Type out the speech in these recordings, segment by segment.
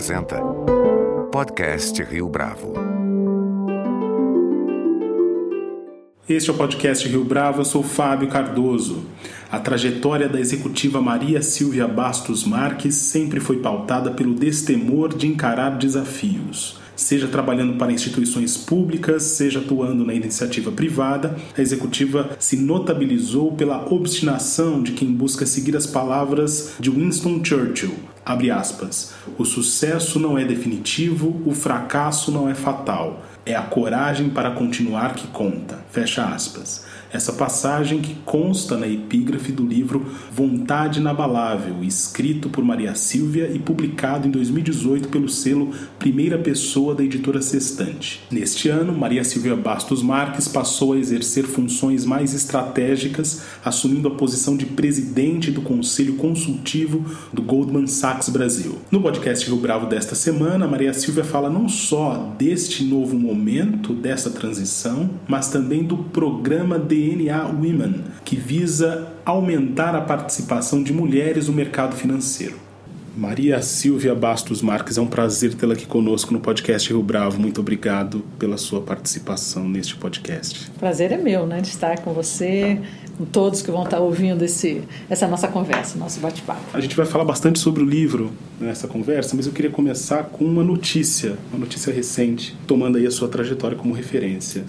apresenta Podcast Rio Bravo. Este é o podcast Rio Bravo, eu sou Fábio Cardoso. A trajetória da executiva Maria Silvia Bastos Marques sempre foi pautada pelo destemor de encarar desafios seja trabalhando para instituições públicas, seja atuando na iniciativa privada, a executiva se notabilizou pela obstinação de quem busca seguir as palavras de Winston Churchill. Abre aspas. O sucesso não é definitivo, o fracasso não é fatal. É a coragem para continuar que conta. Fecha aspas essa passagem que consta na epígrafe do livro Vontade Inabalável, escrito por Maria Silvia e publicado em 2018 pelo selo Primeira Pessoa da editora Sextante. Neste ano, Maria Silvia Bastos Marques passou a exercer funções mais estratégicas, assumindo a posição de presidente do Conselho Consultivo do Goldman Sachs Brasil. No podcast Rio Bravo desta semana, Maria Silvia fala não só deste novo momento, dessa transição, mas também do programa de DNA Women, que visa aumentar a participação de mulheres no mercado financeiro. Maria Silvia Bastos Marques, é um prazer tê-la aqui conosco no podcast Rio Bravo. Muito obrigado pela sua participação neste podcast. Prazer é meu, né, de estar com você, com todos que vão estar ouvindo esse, essa nossa conversa, nosso bate-papo. A gente vai falar bastante sobre o livro nessa conversa, mas eu queria começar com uma notícia, uma notícia recente, tomando aí a sua trajetória como referência.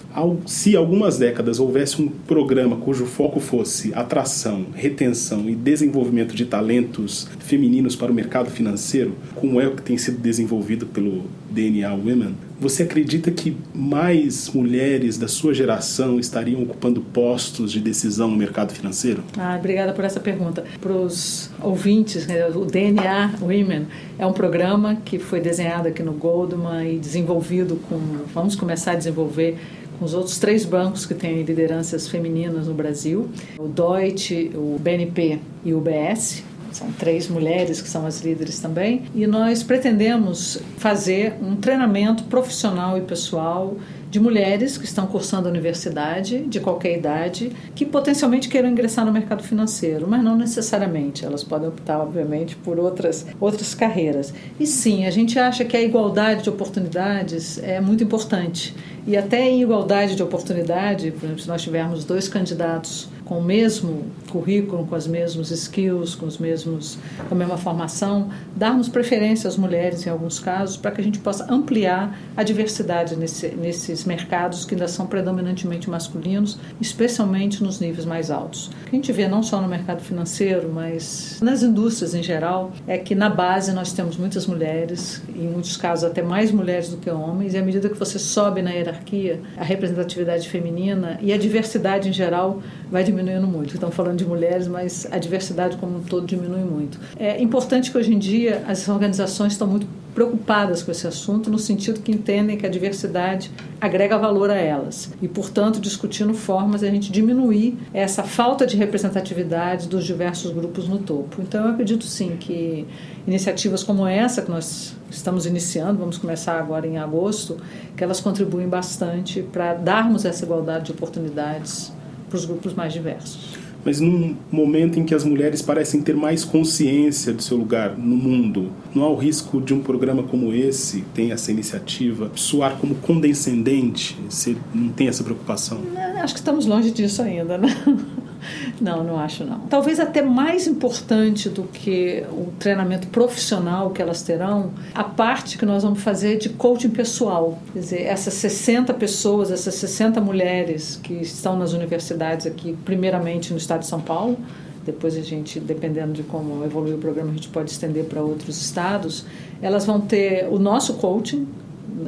Se algumas décadas houvesse um programa cujo foco fosse atração, retenção e desenvolvimento de talentos femininos para o mercado financeiro, como é o que tem sido desenvolvido pelo DNA Women, você acredita que mais mulheres da sua geração estariam ocupando postos de decisão no mercado financeiro? Ah, obrigada por essa pergunta. Para os ouvintes, né, o DNA Women é um programa que foi desenhado aqui no Goldman e desenvolvido com. Vamos começar a desenvolver com os outros três bancos que têm lideranças femininas no Brasil: o Deutsche, o BNP e o UBS. São três mulheres que são as líderes também. E nós pretendemos fazer um treinamento profissional e pessoal de mulheres que estão cursando a universidade, de qualquer idade, que potencialmente queiram ingressar no mercado financeiro, mas não necessariamente. Elas podem optar, obviamente, por outras, outras carreiras. E sim, a gente acha que a igualdade de oportunidades é muito importante. E até em igualdade de oportunidade, por exemplo, se nós tivermos dois candidatos com o mesmo currículo, com os mesmos skills, com os mesmos, com a mesma formação, darmos preferência às mulheres em alguns casos para que a gente possa ampliar a diversidade nesse, nesses mercados que ainda são predominantemente masculinos, especialmente nos níveis mais altos. O que a gente vê não só no mercado financeiro, mas nas indústrias em geral, é que na base nós temos muitas mulheres, em muitos casos até mais mulheres do que homens, e à medida que você sobe na hierarquia, a representatividade feminina e a diversidade em geral vai diminuindo diminuindo muito. Estamos falando de mulheres, mas a diversidade como um todo diminui muito. É importante que hoje em dia as organizações estão muito preocupadas com esse assunto, no sentido que entendem que a diversidade agrega valor a elas e, portanto, discutindo formas de a gente diminuir essa falta de representatividade dos diversos grupos no topo. Então, eu acredito sim que iniciativas como essa que nós estamos iniciando, vamos começar agora em agosto, que elas contribuem bastante para darmos essa igualdade de oportunidades para os grupos mais diversos. Mas num momento em que as mulheres parecem ter mais consciência do seu lugar no mundo, não há o risco de um programa como esse, tem essa iniciativa, soar como condescendente? Você não tem essa preocupação? Acho que estamos longe disso ainda, né? Não, não acho não. Talvez até mais importante do que o treinamento profissional que elas terão, a parte que nós vamos fazer de coaching pessoal. Quer dizer, essas 60 pessoas, essas 60 mulheres que estão nas universidades aqui, primeiramente no estado de São Paulo, depois a gente, dependendo de como evoluir o programa, a gente pode estender para outros estados, elas vão ter o nosso coaching,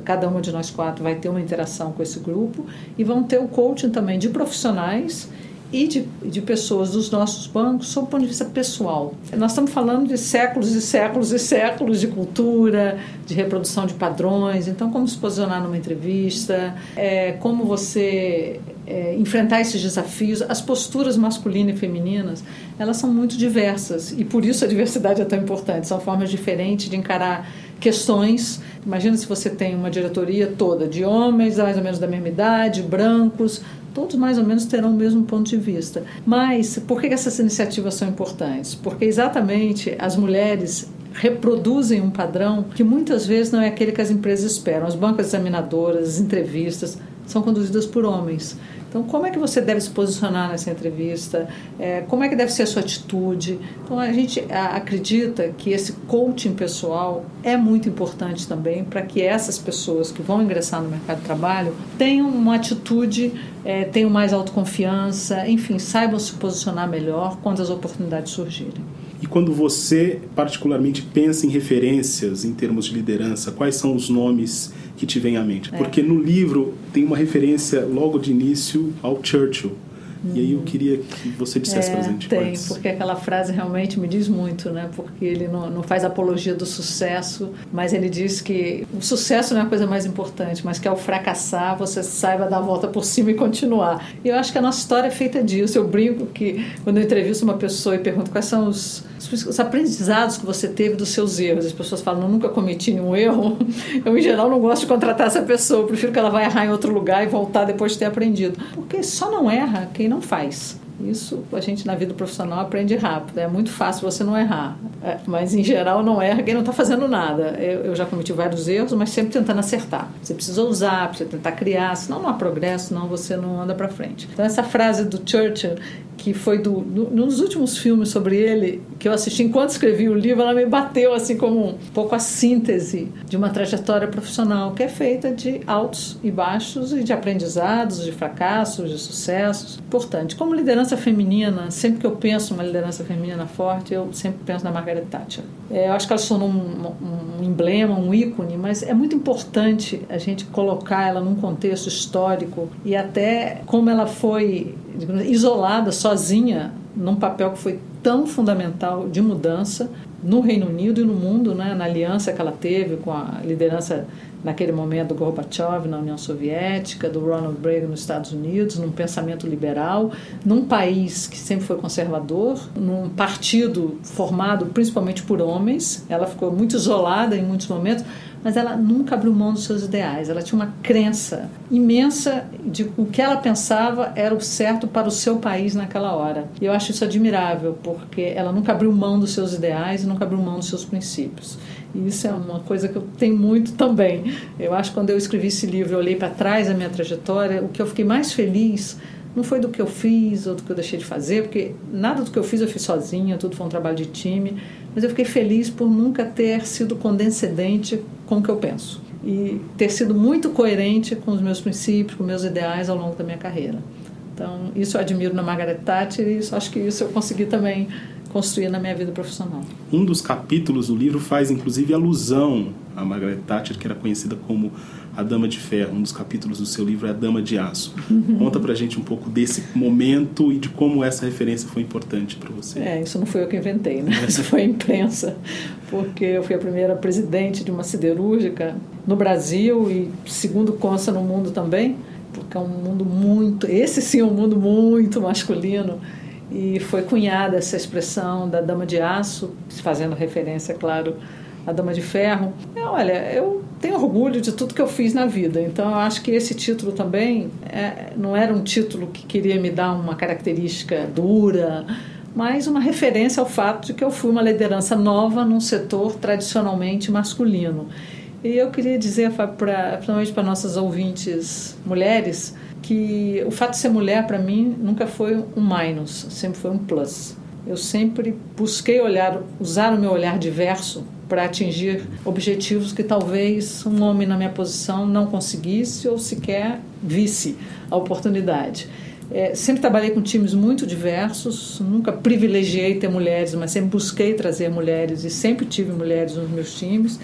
cada uma de nós quatro vai ter uma interação com esse grupo e vão ter o coaching também de profissionais e de, de pessoas dos nossos bancos sob o ponto de vista pessoal. Nós estamos falando de séculos e séculos e séculos de cultura, de reprodução de padrões. Então, como se posicionar numa entrevista, é, como você é, enfrentar esses desafios. As posturas masculina e femininas, elas são muito diversas e por isso a diversidade é tão importante. São formas diferentes de encarar questões. Imagina se você tem uma diretoria toda de homens, mais ou menos da mesma idade, brancos, todos mais ou menos terão o mesmo ponto de vista. Mas por que essas iniciativas são importantes? Porque exatamente as mulheres reproduzem um padrão que muitas vezes não é aquele que as empresas esperam. As bancas examinadoras, as entrevistas são conduzidas por homens. Então, como é que você deve se posicionar nessa entrevista? É, como é que deve ser a sua atitude? Então, a gente acredita que esse coaching pessoal é muito importante também para que essas pessoas que vão ingressar no mercado de trabalho tenham uma atitude, é, tenham mais autoconfiança, enfim, saibam se posicionar melhor quando as oportunidades surgirem. E quando você, particularmente, pensa em referências em termos de liderança, quais são os nomes que te vem à mente. É. Porque no livro tem uma referência logo de início ao Churchill. E aí eu queria que você dissesse é, para a gente Tem, quais. porque aquela frase realmente me diz muito, né? Porque ele não, não faz apologia do sucesso, mas ele diz que o sucesso não é a coisa mais importante, mas que ao fracassar você saiba dar a volta por cima e continuar. E eu acho que a nossa história é feita disso. Eu brinco que quando eu entrevisto uma pessoa e pergunto quais são os os aprendizados que você teve dos seus erros. As pessoas falam, eu nunca cometi nenhum erro. Eu, em geral, não gosto de contratar essa pessoa. Eu prefiro que ela vá errar em outro lugar e voltar depois de ter aprendido. Porque só não erra quem não faz. Isso a gente na vida profissional aprende rápido. É muito fácil você não errar. É, mas em geral não erra quem não está fazendo nada. Eu, eu, já cometi vários erros, mas sempre tentando acertar. Você precisa usar, precisa tentar criar, senão não há progresso, senão você não anda para frente. Então essa frase do Churchill que foi do, do, nos últimos filmes sobre ele que eu assisti enquanto escrevi o livro, ela me bateu assim como um pouco a síntese de uma trajetória profissional que é feita de altos e baixos e de aprendizados, de fracassos, de sucessos. Importante. Como liderança feminina, sempre que eu penso uma liderança feminina forte, eu sempre penso na Margaret Thatcher. É, eu acho que ela se tornou um, um emblema, um ícone, mas é muito importante a gente colocar ela num contexto histórico e até como ela foi isolada, sozinha, num papel que foi tão fundamental de mudança no Reino Unido e no mundo, né, na aliança que ela teve com a liderança naquele momento do Gorbachev na União Soviética, do Ronald Reagan nos Estados Unidos, num pensamento liberal, num país que sempre foi conservador, num partido formado principalmente por homens. Ela ficou muito isolada em muitos momentos, mas ela nunca abriu mão dos seus ideais. Ela tinha uma crença imensa de o que ela pensava era o certo para o seu país naquela hora. E eu acho isso admirável, porque ela nunca abriu mão dos seus ideais e nunca abriu mão dos seus princípios. E isso é uma coisa que eu tenho muito também. Eu acho que quando eu escrevi esse livro, eu olhei para trás da minha trajetória, o que eu fiquei mais feliz não foi do que eu fiz ou do que eu deixei de fazer, porque nada do que eu fiz eu fiz sozinha, tudo foi um trabalho de time, mas eu fiquei feliz por nunca ter sido condescendente com o que eu penso e ter sido muito coerente com os meus princípios, com meus ideais ao longo da minha carreira. Então, isso eu admiro na Margaret Thatcher e isso, acho que isso eu consegui também construir na minha vida profissional. Um dos capítulos do livro faz inclusive alusão a Margaret Thatcher, que era conhecida como a Dama de Ferro. Um dos capítulos do seu livro é a Dama de Aço. Conta pra gente um pouco desse momento e de como essa referência foi importante para você. É, isso não foi eu que inventei, né? Isso foi a imprensa, porque eu fui a primeira presidente de uma siderúrgica no Brasil e, segundo consta, no mundo também, porque é um mundo muito, esse sim é um mundo muito masculino e foi cunhada essa expressão da dama de aço, fazendo referência, claro, à dama de ferro. É, olha, eu tenho orgulho de tudo que eu fiz na vida, então eu acho que esse título também é, não era um título que queria me dar uma característica dura, mas uma referência ao fato de que eu fui uma liderança nova num setor tradicionalmente masculino. E eu queria dizer, pra, principalmente para nossas ouvintes mulheres, que o fato de ser mulher para mim nunca foi um minus, sempre foi um plus. Eu sempre busquei olhar, usar o meu olhar diverso para atingir objetivos que talvez um homem na minha posição não conseguisse ou sequer visse a oportunidade. É, sempre trabalhei com times muito diversos, nunca privilegiei ter mulheres, mas sempre busquei trazer mulheres e sempre tive mulheres nos meus times.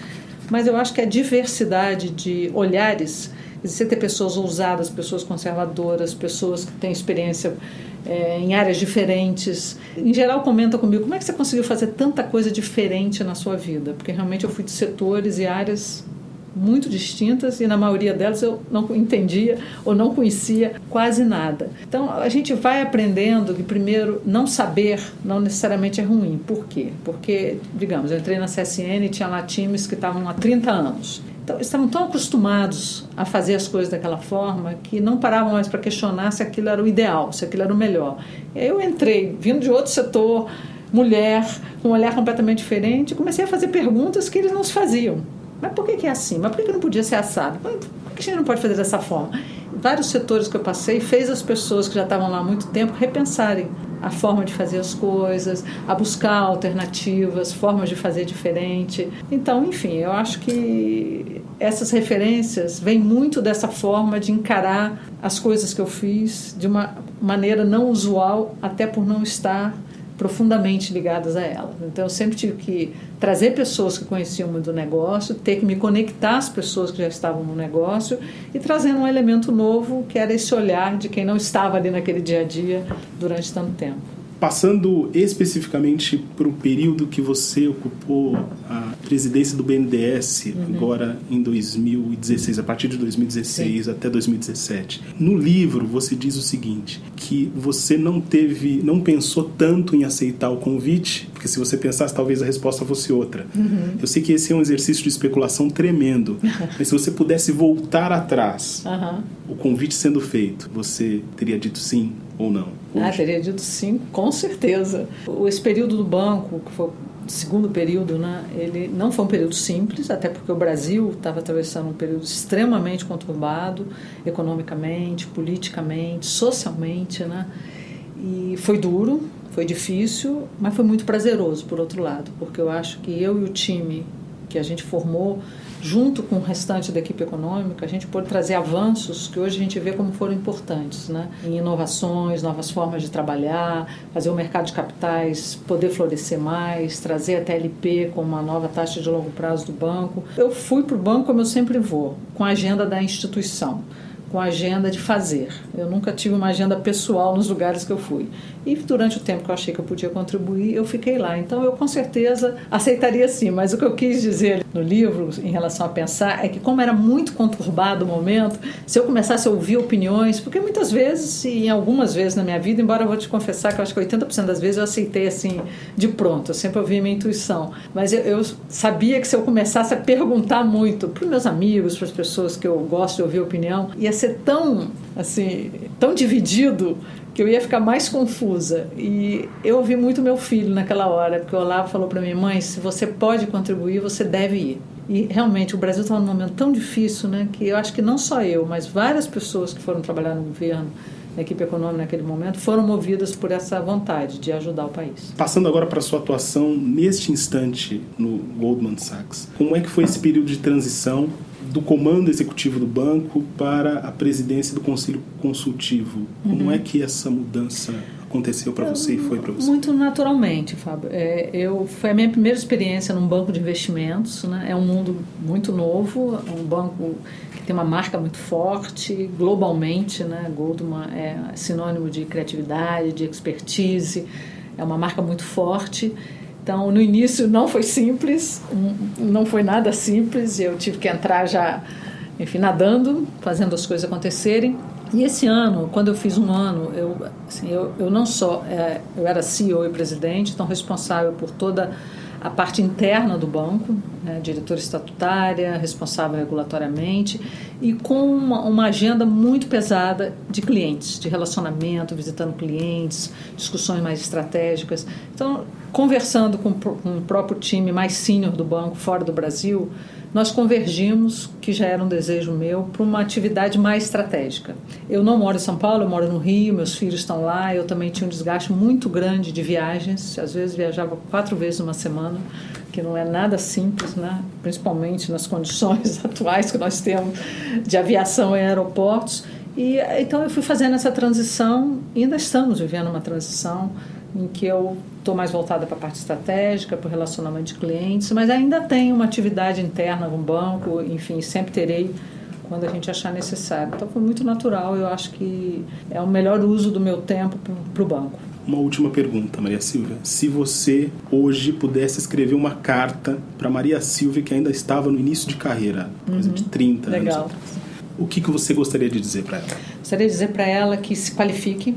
Mas eu acho que a diversidade de olhares você ter pessoas ousadas, pessoas conservadoras, pessoas que têm experiência é, em áreas diferentes. Em geral, comenta comigo como é que você conseguiu fazer tanta coisa diferente na sua vida? Porque realmente eu fui de setores e áreas muito distintas e na maioria delas eu não entendia ou não conhecia quase nada. Então a gente vai aprendendo que primeiro não saber não necessariamente é ruim. Por quê? Porque, digamos, eu entrei na CSN e tinha lá times que estavam há 30 anos. Então, estavam tão acostumados a fazer as coisas daquela forma que não paravam mais para questionar se aquilo era o ideal, se aquilo era o melhor. Eu entrei, vindo de outro setor, mulher, com um olhar completamente diferente. Comecei a fazer perguntas que eles não se faziam. Mas por que, que é assim? Mas por que, que não podia ser assado? Por que a gente não pode fazer dessa forma? Vários setores que eu passei fez as pessoas que já estavam lá há muito tempo repensarem a forma de fazer as coisas, a buscar alternativas, formas de fazer diferente. Então, enfim, eu acho que essas referências vêm muito dessa forma de encarar as coisas que eu fiz de uma maneira não usual, até por não estar profundamente ligadas a ela. Então eu sempre tive que trazer pessoas que conheciam do negócio, ter que me conectar às pessoas que já estavam no negócio e trazendo um elemento novo que era esse olhar de quem não estava ali naquele dia a dia durante tanto tempo. Passando especificamente para o período que você ocupou a presidência do BNDES, uhum. agora em 2016, a partir de 2016 Sim. até 2017. No livro você diz o seguinte, que você não teve, não pensou tanto em aceitar o convite, porque se você pensasse talvez a resposta fosse outra. Uhum. Eu sei que esse é um exercício de especulação tremendo, mas se você pudesse voltar atrás, uhum. o convite sendo feito, você teria dito sim ou não? Hoje? Ah, teria dito sim, com certeza. Esse período do banco, que foi o segundo período, né, ele não foi um período simples, até porque o Brasil estava atravessando um período extremamente conturbado, economicamente, politicamente, socialmente, né? E foi duro, foi difícil, mas foi muito prazeroso, por outro lado, porque eu acho que eu e o time que a gente formou junto com o restante da equipe econômica, a gente pode trazer avanços que hoje a gente vê como foram importantes, né? Em inovações, novas formas de trabalhar, fazer o mercado de capitais poder florescer mais, trazer a TLP com uma nova taxa de longo prazo do banco. Eu fui para o banco como eu sempre vou, com a agenda da instituição com a agenda de fazer. Eu nunca tive uma agenda pessoal nos lugares que eu fui. E durante o tempo que eu achei que eu podia contribuir, eu fiquei lá. Então eu com certeza aceitaria sim, mas o que eu quis dizer no livro em relação a pensar é que como era muito conturbado o momento, se eu começasse a ouvir opiniões, porque muitas vezes e em algumas vezes na minha vida, embora eu vou te confessar que eu acho que 80% das vezes eu aceitei assim de pronto, eu sempre ouvi minha intuição, mas eu, eu sabia que se eu começasse a perguntar muito para meus amigos, para as pessoas que eu gosto de ouvir opinião, ia ser tão assim, tão dividido que eu ia ficar mais confusa. E eu ouvi muito meu filho naquela hora, porque o Olavo falou para mim, mãe, se você pode contribuir, você deve ir. E realmente o Brasil estava num momento tão difícil, né, que eu acho que não só eu, mas várias pessoas que foram trabalhar no governo, na equipe econômica naquele momento, foram movidas por essa vontade de ajudar o país. Passando agora para a sua atuação neste instante no Goldman Sachs, como é que foi esse período de transição do comando executivo do banco para a presidência do conselho consultivo. Como uhum. é que essa mudança aconteceu para você e foi para você? Muito naturalmente, Fábio. É, eu foi a minha primeira experiência num banco de investimentos. Né? É um mundo muito novo, um banco que tem uma marca muito forte globalmente. Né? Goldman é sinônimo de criatividade, de expertise. É uma marca muito forte. Então, no início não foi simples, não foi nada simples, eu tive que entrar já, enfim, nadando, fazendo as coisas acontecerem. E esse ano, quando eu fiz um ano, eu, assim, eu, eu não só, é, eu era CEO e presidente, então responsável por toda a parte interna do banco, né, diretora estatutária, responsável regulatoriamente, e com uma, uma, agenda muito pesada de clientes, de relacionamento, visitando clientes, discussões mais estratégicas. Então, conversando com, com o próprio time mais sênior do banco fora do Brasil, nós convergimos, que já era um desejo meu, para uma atividade mais estratégica. Eu não moro em São Paulo, eu moro no Rio, meus filhos estão lá, eu também tinha um desgaste muito grande de viagens, às vezes viajava quatro vezes uma semana, que não é nada simples, né? principalmente nas condições atuais que nós temos de aviação em aeroportos. E então eu fui fazendo essa transição, e ainda estamos vivendo uma transição em que eu estou mais voltada para a parte estratégica, para o relacionamento de clientes, mas ainda tenho uma atividade interna no banco, enfim, sempre terei quando a gente achar necessário. Então foi muito natural, eu acho que é o melhor uso do meu tempo para o banco. Uma última pergunta, Maria Silvia. Se você hoje pudesse escrever uma carta para Maria Silvia que ainda estava no início de carreira, coisa uhum. de 30 Legal. anos o que, que você gostaria de dizer para ela? Gostaria de dizer para ela que se qualifique,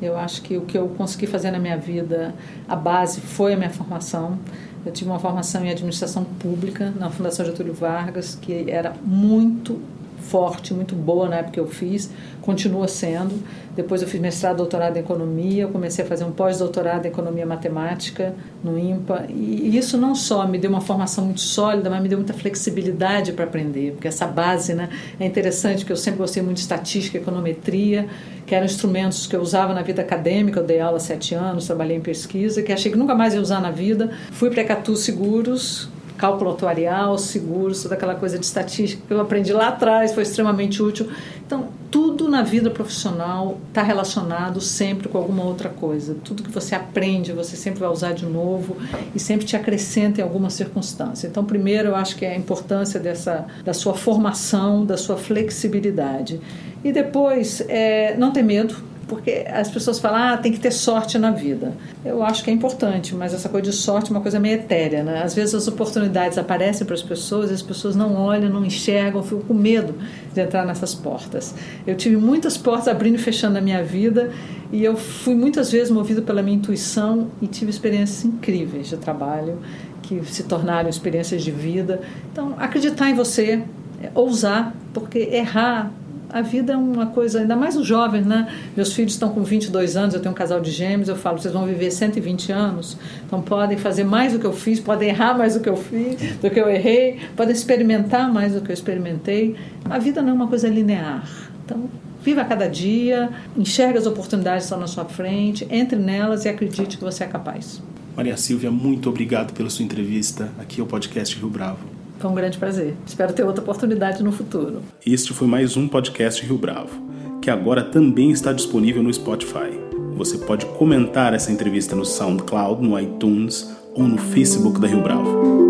eu acho que o que eu consegui fazer na minha vida, a base foi a minha formação. Eu tive uma formação em administração pública na Fundação Getúlio Vargas, que era muito forte, muito boa na época que eu fiz, continua sendo. Depois eu fiz mestrado, doutorado em economia, comecei a fazer um pós-doutorado em economia matemática no IMPA, e isso não só me deu uma formação muito sólida, mas me deu muita flexibilidade para aprender, porque essa base, né, é interessante que eu sempre gostei muito de estatística, econometria, que eram instrumentos que eu usava na vida acadêmica, eu dei aula há sete anos, trabalhei em pesquisa, que achei que nunca mais ia usar na vida. Fui para Catu Seguros, cálculo atuarial, seguros, toda aquela coisa de estatística que eu aprendi lá atrás, foi extremamente útil. Então, tudo na vida profissional está relacionado sempre com alguma outra coisa. Tudo que você aprende, você sempre vai usar de novo e sempre te acrescenta em alguma circunstância. Então, primeiro, eu acho que é a importância dessa, da sua formação, da sua flexibilidade. E depois, é, não ter medo, porque as pessoas falam, ah, tem que ter sorte na vida. Eu acho que é importante, mas essa coisa de sorte é uma coisa meio etérea, né? Às vezes as oportunidades aparecem para as pessoas as pessoas não olham, não enxergam, ficam com medo de entrar nessas portas. Eu tive muitas portas abrindo e fechando na minha vida e eu fui muitas vezes movido pela minha intuição e tive experiências incríveis de trabalho que se tornaram experiências de vida. Então, acreditar em você, é, ousar, porque errar a vida é uma coisa, ainda mais os jovens, né? Meus filhos estão com 22 anos, eu tenho um casal de gêmeos, eu falo, vocês vão viver 120 anos, então podem fazer mais do que eu fiz, podem errar mais do que eu fiz, do que eu errei, podem experimentar mais do que eu experimentei. A vida não é uma coisa linear. Então, viva cada dia, enxergue as oportunidades que estão na sua frente, entre nelas e acredite que você é capaz. Maria Silvia, muito obrigado pela sua entrevista aqui ao podcast Rio Bravo. Foi um grande prazer. Espero ter outra oportunidade no futuro. Este foi mais um podcast Rio Bravo, que agora também está disponível no Spotify. Você pode comentar essa entrevista no SoundCloud, no iTunes ou no Facebook da Rio Bravo.